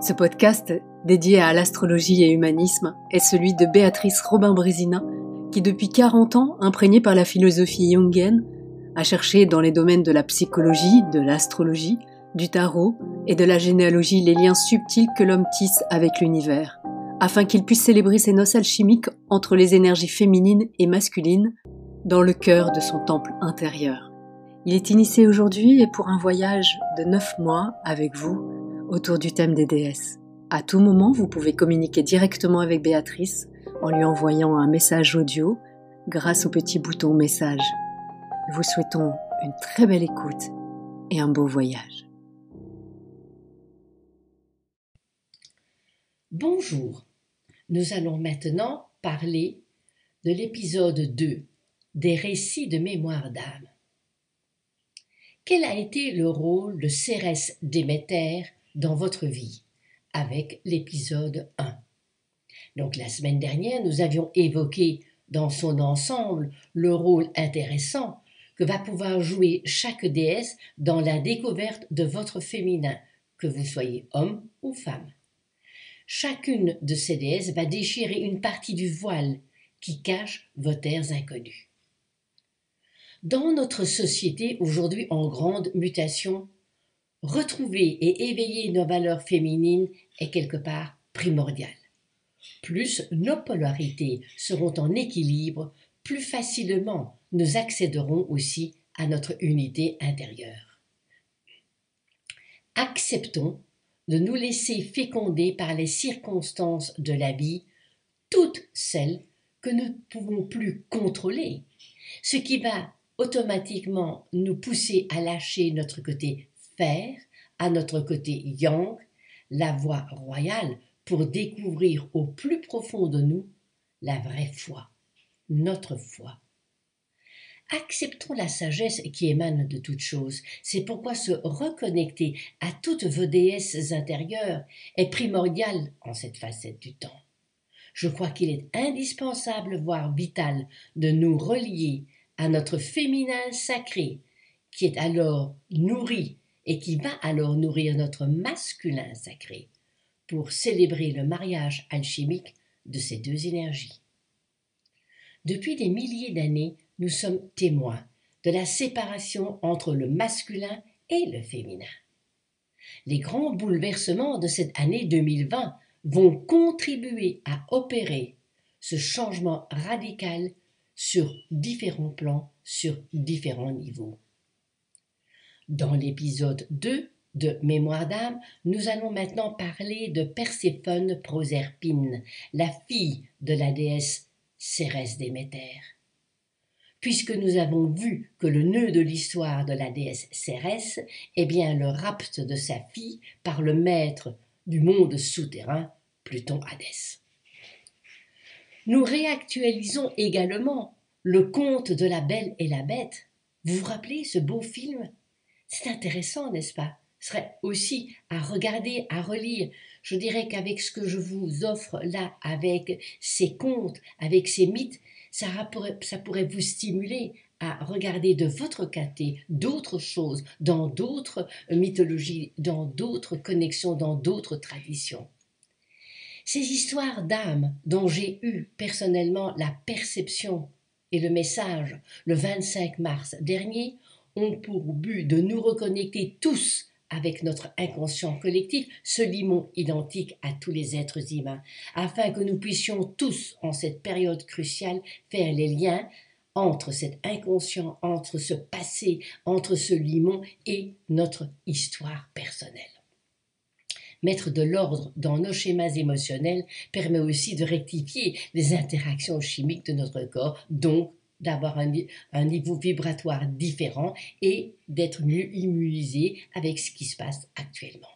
Ce podcast, dédié à l'astrologie et humanisme, est celui de Béatrice Robin-Brésina, qui depuis 40 ans, imprégnée par la philosophie jungienne, a cherché dans les domaines de la psychologie, de l'astrologie, du tarot et de la généalogie les liens subtils que l'homme tisse avec l'univers, afin qu'il puisse célébrer ses noces alchimiques entre les énergies féminines et masculines dans le cœur de son temple intérieur. Il est initié aujourd'hui et pour un voyage de 9 mois avec vous autour du thème des déesses. À tout moment, vous pouvez communiquer directement avec Béatrice en lui envoyant un message audio grâce au petit bouton message. Nous vous souhaitons une très belle écoute et un beau voyage. Bonjour, nous allons maintenant parler de l'épisode 2 des récits de mémoire d'âme. Quel a été le rôle de Cérès Déméter dans votre vie avec l'épisode 1. Donc la semaine dernière, nous avions évoqué dans son ensemble le rôle intéressant que va pouvoir jouer chaque déesse dans la découverte de votre féminin, que vous soyez homme ou femme. Chacune de ces déesses va déchirer une partie du voile qui cache vos terres inconnues. Dans notre société aujourd'hui en grande mutation, retrouver et éveiller nos valeurs féminines est quelque part primordial. Plus nos polarités seront en équilibre, plus facilement nous accéderons aussi à notre unité intérieure. Acceptons de nous laisser féconder par les circonstances de la vie, toutes celles que nous ne pouvons plus contrôler, ce qui va automatiquement nous pousser à lâcher notre côté faire à notre côté yang la voie royale pour découvrir au plus profond de nous la vraie foi, notre foi. Acceptons la sagesse qui émane de toutes choses. C'est pourquoi se reconnecter à toutes vos déesses intérieures est primordial en cette facette du temps. Je crois qu'il est indispensable, voire vital, de nous relier à notre féminin sacré, qui est alors nourri et qui va alors nourrir notre masculin sacré pour célébrer le mariage alchimique de ces deux énergies. Depuis des milliers d'années, nous sommes témoins de la séparation entre le masculin et le féminin. Les grands bouleversements de cette année 2020 vont contribuer à opérer ce changement radical sur différents plans, sur différents niveaux. Dans l'épisode 2 de Mémoire d'âme, nous allons maintenant parler de Perséphone Proserpine, la fille de la déesse Cérès Déméter. Puisque nous avons vu que le nœud de l'histoire de la déesse Cérès est bien le rapt de sa fille par le maître du monde souterrain, Pluton Hadès. Nous réactualisons également le conte de la Belle et la Bête. Vous vous rappelez ce beau film? C'est intéressant, n'est-ce pas? Ce serait aussi à regarder, à relire. Je dirais qu'avec ce que je vous offre là, avec ces contes, avec ces mythes, ça pourrait, ça pourrait vous stimuler à regarder de votre côté d'autres choses, dans d'autres mythologies, dans d'autres connexions, dans d'autres traditions. Ces histoires d'âme dont j'ai eu personnellement la perception et le message le 25 mars dernier ont pour but de nous reconnecter tous avec notre inconscient collectif, ce limon identique à tous les êtres humains, afin que nous puissions tous, en cette période cruciale, faire les liens entre cet inconscient, entre ce passé, entre ce limon et notre histoire personnelle. Mettre de l'ordre dans nos schémas émotionnels permet aussi de rectifier les interactions chimiques de notre corps, donc d'avoir un, niveau vibratoire différent et d'être mieux immunisé avec ce qui se passe actuellement.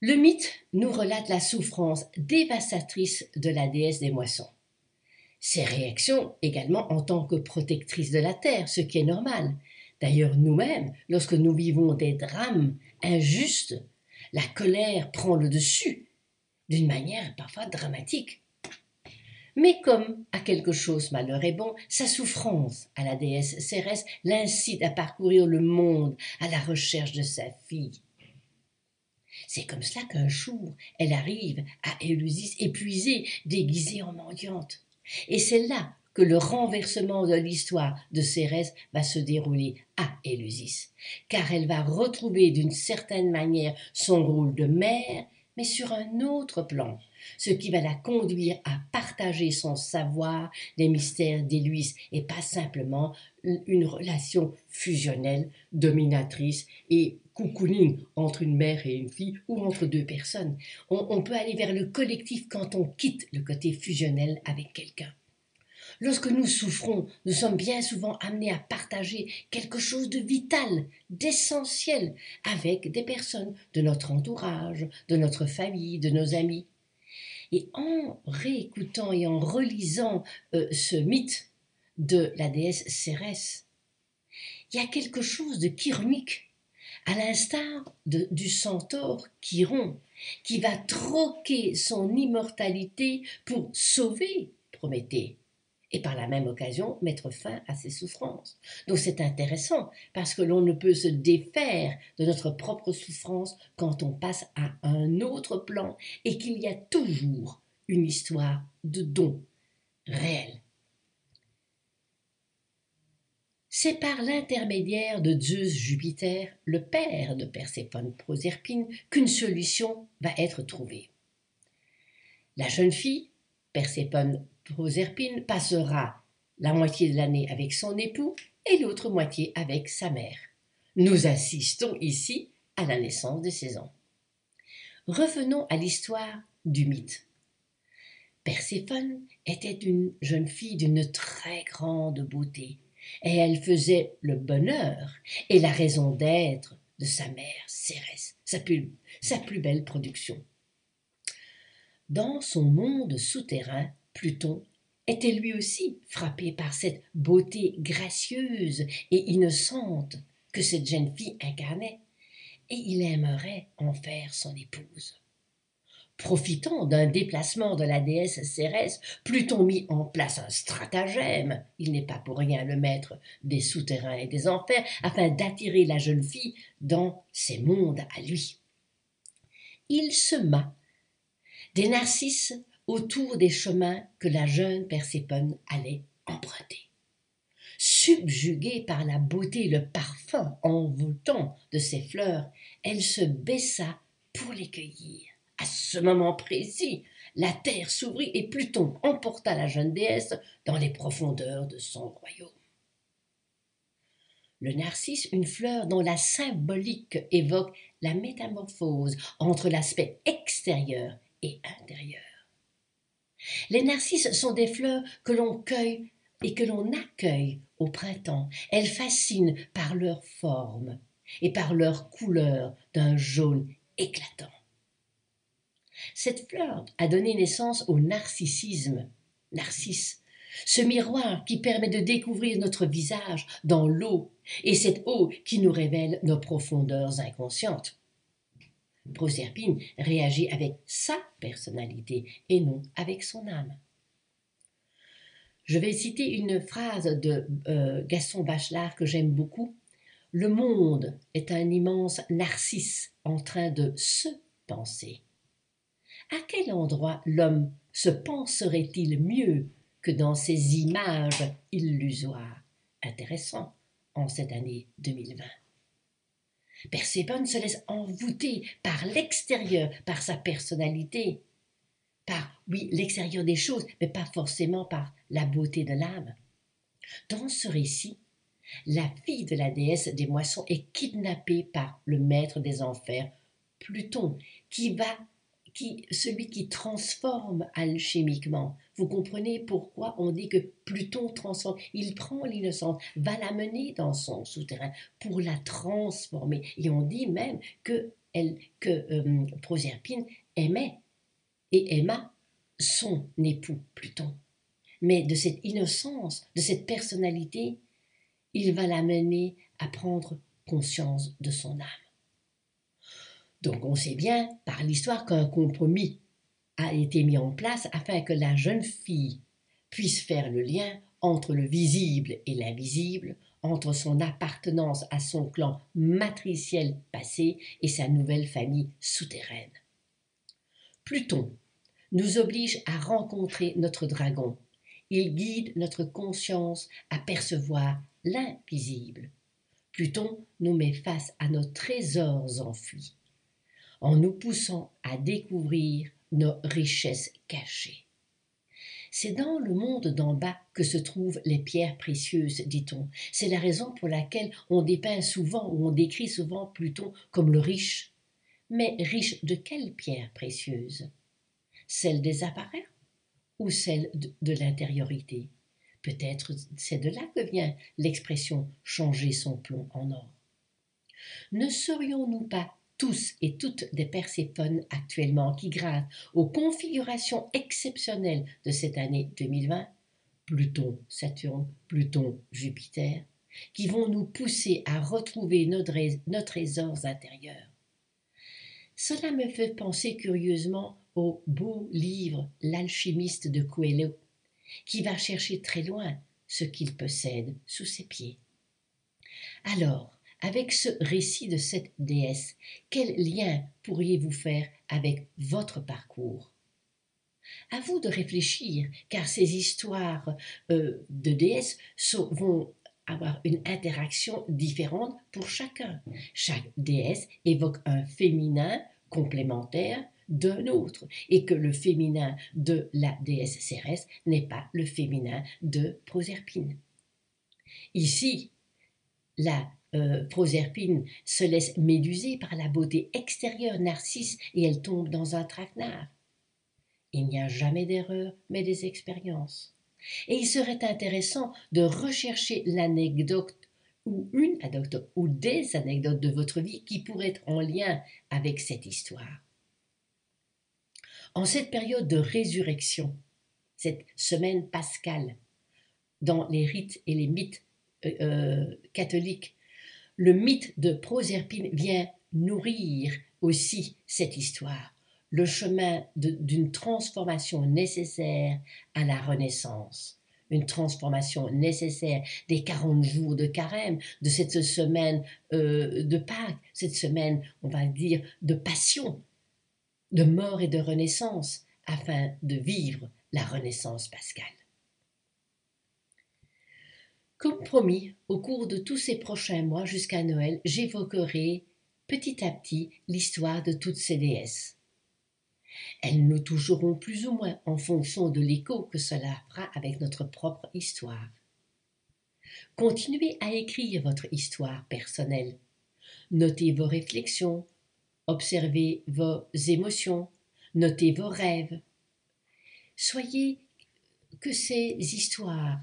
Le mythe nous relate la souffrance dévastatrice de la déesse des moissons. Ses réactions également en tant que protectrice de la terre, ce qui est normal. D'ailleurs, nous-mêmes, lorsque nous vivons des drames injustes, la colère prend le dessus, d'une manière parfois dramatique. Mais comme à quelque chose malheur est bon, sa souffrance à la déesse Cérès l'incite à parcourir le monde à la recherche de sa fille. C'est comme cela qu'un jour, elle arrive à Éleusis épuisée, déguisée en mendiante. Et c'est là que le renversement de l'histoire de Cérès va se dérouler à Éleusis, car elle va retrouver d'une certaine manière son rôle de mère, mais sur un autre plan, ce qui va la conduire à partager son savoir des mystères d'Éluis et pas simplement une relation fusionnelle, dominatrice et cocooning entre une mère et une fille ou entre deux personnes. On, on peut aller vers le collectif quand on quitte le côté fusionnel avec quelqu'un. Lorsque nous souffrons, nous sommes bien souvent amenés à partager quelque chose de vital, d'essentiel, avec des personnes de notre entourage, de notre famille, de nos amis. Et en réécoutant et en relisant euh, ce mythe de la déesse Cérès, il y a quelque chose de chironique, à l'instar du centaure Chiron, qui va troquer son immortalité pour sauver Prométhée et par la même occasion mettre fin à ses souffrances. Donc c'est intéressant parce que l'on ne peut se défaire de notre propre souffrance quand on passe à un autre plan et qu'il y a toujours une histoire de don réel. C'est par l'intermédiaire de Zeus Jupiter, le père de Perséphone Proserpine, qu'une solution va être trouvée. La jeune fille, Perséphone Proserpine passera la moitié de l'année avec son époux et l'autre moitié avec sa mère. Nous assistons ici à la naissance de ses ans. Revenons à l'histoire du mythe. Perséphone était une jeune fille d'une très grande beauté, et elle faisait le bonheur et la raison d'être de sa mère Cérès, sa plus belle production. Dans son monde souterrain, Pluton était lui aussi frappé par cette beauté gracieuse et innocente que cette jeune fille incarnait, et il aimerait en faire son épouse. Profitant d'un déplacement de la déesse Cérès, Pluton mit en place un stratagème, il n'est pas pour rien le maître des souterrains et des enfers, afin d'attirer la jeune fille dans ses mondes à lui. Il sema des narcisses autour des chemins que la jeune Perséphone allait emprunter. Subjuguée par la beauté et le parfum envoûtant de ces fleurs, elle se baissa pour les cueillir. À ce moment précis, la terre s'ouvrit et Pluton emporta la jeune déesse dans les profondeurs de son royaume. Le narcisse, une fleur dont la symbolique évoque la métamorphose entre l'aspect extérieur et intérieur. Les narcisses sont des fleurs que l'on cueille et que l'on accueille au printemps. Elles fascinent par leur forme et par leur couleur d'un jaune éclatant. Cette fleur a donné naissance au narcissisme. Narcisse, ce miroir qui permet de découvrir notre visage dans l'eau, et cette eau qui nous révèle nos profondeurs inconscientes. Proserpine réagit avec sa personnalité et non avec son âme. Je vais citer une phrase de euh, Gaston Bachelard que j'aime beaucoup. Le monde est un immense narcisse en train de se penser. À quel endroit l'homme se penserait-il mieux que dans ces images illusoires? Intéressant en cette année 2020. Perséphone se laisse envoûter par l'extérieur, par sa personnalité, par, oui, l'extérieur des choses, mais pas forcément par la beauté de l'âme. Dans ce récit, la fille de la déesse des moissons est kidnappée par le maître des enfers, Pluton, qui va celui qui transforme alchimiquement. Vous comprenez pourquoi on dit que Pluton transforme. Il prend l'innocence, va la mener dans son souterrain pour la transformer. Et on dit même que, elle, que euh, Proserpine aimait et aima son époux Pluton. Mais de cette innocence, de cette personnalité, il va la mener à prendre conscience de son âme. Donc on sait bien par l'histoire qu'un compromis a été mis en place afin que la jeune fille puisse faire le lien entre le visible et l'invisible, entre son appartenance à son clan matriciel passé et sa nouvelle famille souterraine. Pluton nous oblige à rencontrer notre dragon. Il guide notre conscience à percevoir l'invisible. Pluton nous met face à nos trésors enfuis, en nous poussant à découvrir nos richesses cachées. C'est dans le monde d'en bas que se trouvent les pierres précieuses, dit-on. C'est la raison pour laquelle on dépeint souvent ou on décrit souvent Pluton comme le riche. Mais riche de quelles pierres précieuses? Celle des appareils ou celle de, l'intériorité? Peut-être c'est de là que vient l'expression changer son plomb en or. Ne serions-nous pas tous et toutes des Perséphones actuellement qui, grâce aux configurations exceptionnelles de cette année 2020, Pluton, Saturne, Pluton, Jupiter, qui vont nous pousser à retrouver nos, nos trésors intérieurs. Cela me fait penser curieusement au beau livre L'alchimiste de Coelho, qui va chercher très loin ce qu'il possède sous ses pieds. Alors, avec ce récit de cette déesse, quel lien pourriez-vous faire avec votre parcours? À vous de réfléchir, car ces histoires euh, de déesses vont avoir une interaction différente pour chacun. Chaque déesse évoque un féminin complémentaire d'un autre, et que le féminin de la déesse Cérès n'est pas le féminin de Proserpine. Ici, la euh, Proserpine se laisse méduser par la beauté extérieure narcisse et elle tombe dans un traquenard. Il n'y a jamais d'erreur, mais des expériences. Et il serait intéressant de rechercher l'anecdote ou une anecdote ou des anecdotes de votre vie qui pourraient être en lien avec cette histoire. En cette période de résurrection, cette semaine pascale, dans les rites et les mythes euh, euh, catholiques le mythe de Proserpine vient nourrir aussi cette histoire, le chemin d'une transformation nécessaire à la Renaissance, une transformation nécessaire des 40 jours de carême, de cette semaine euh, de Pâques, cette semaine, on va dire, de passion, de mort et de renaissance, afin de vivre la Renaissance pascale. Comme promis, au cours de tous ces prochains mois jusqu'à Noël, j'évoquerai petit à petit l'histoire de toutes ces déesses. Elles nous toucheront plus ou moins en fonction de l'écho que cela fera avec notre propre histoire. Continuez à écrire votre histoire personnelle. Notez vos réflexions, observez vos émotions, notez vos rêves. Soyez que ces histoires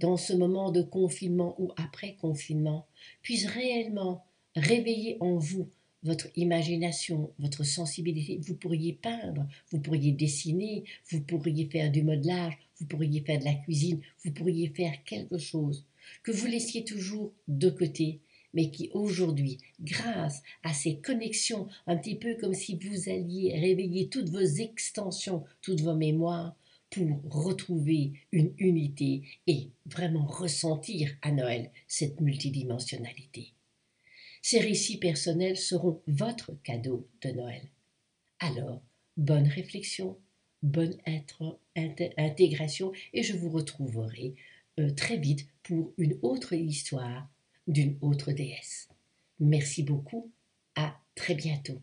dans ce moment de confinement ou après confinement, puisse réellement réveiller en vous votre imagination, votre sensibilité. Vous pourriez peindre, vous pourriez dessiner, vous pourriez faire du modelage, vous pourriez faire de la cuisine, vous pourriez faire quelque chose que vous laissiez toujours de côté, mais qui aujourd'hui, grâce à ces connexions, un petit peu comme si vous alliez réveiller toutes vos extensions, toutes vos mémoires, pour retrouver une unité et vraiment ressentir à Noël cette multidimensionnalité. Ces récits personnels seront votre cadeau de Noël. Alors, bonne réflexion, bonne intégration et je vous retrouverai euh, très vite pour une autre histoire d'une autre déesse. Merci beaucoup, à très bientôt.